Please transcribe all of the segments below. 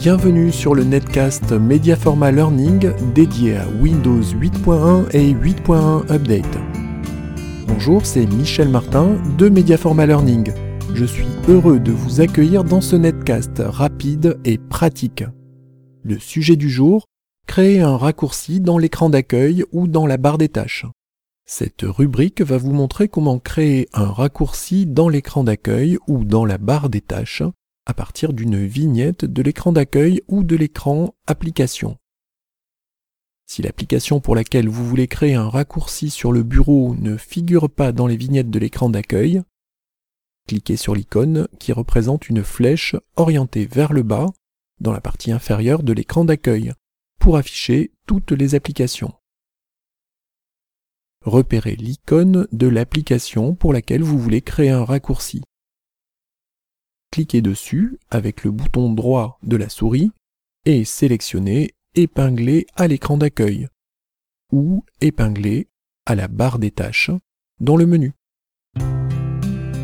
Bienvenue sur le netcast Mediaforma Learning dédié à Windows 8.1 et 8.1 Update. Bonjour, c'est Michel Martin de Mediaforma Learning. Je suis heureux de vous accueillir dans ce netcast rapide et pratique. Le sujet du jour, créer un raccourci dans l'écran d'accueil ou dans la barre des tâches. Cette rubrique va vous montrer comment créer un raccourci dans l'écran d'accueil ou dans la barre des tâches à partir d'une vignette de l'écran d'accueil ou de l'écran Application. Si l'application pour laquelle vous voulez créer un raccourci sur le bureau ne figure pas dans les vignettes de l'écran d'accueil, cliquez sur l'icône qui représente une flèche orientée vers le bas dans la partie inférieure de l'écran d'accueil pour afficher toutes les applications. Repérez l'icône de l'application pour laquelle vous voulez créer un raccourci cliquez dessus avec le bouton droit de la souris et sélectionnez Épingler à l'écran d'accueil ou Épingler à la barre des tâches dans le menu.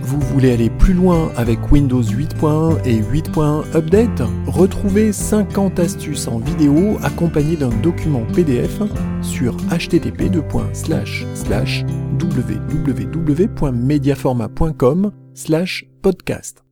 Vous voulez aller plus loin avec Windows 8.1 et 8.1 Update? Retrouvez 50 astuces en vidéo accompagnées d'un document PDF sur http www.mediaforma.com podcast.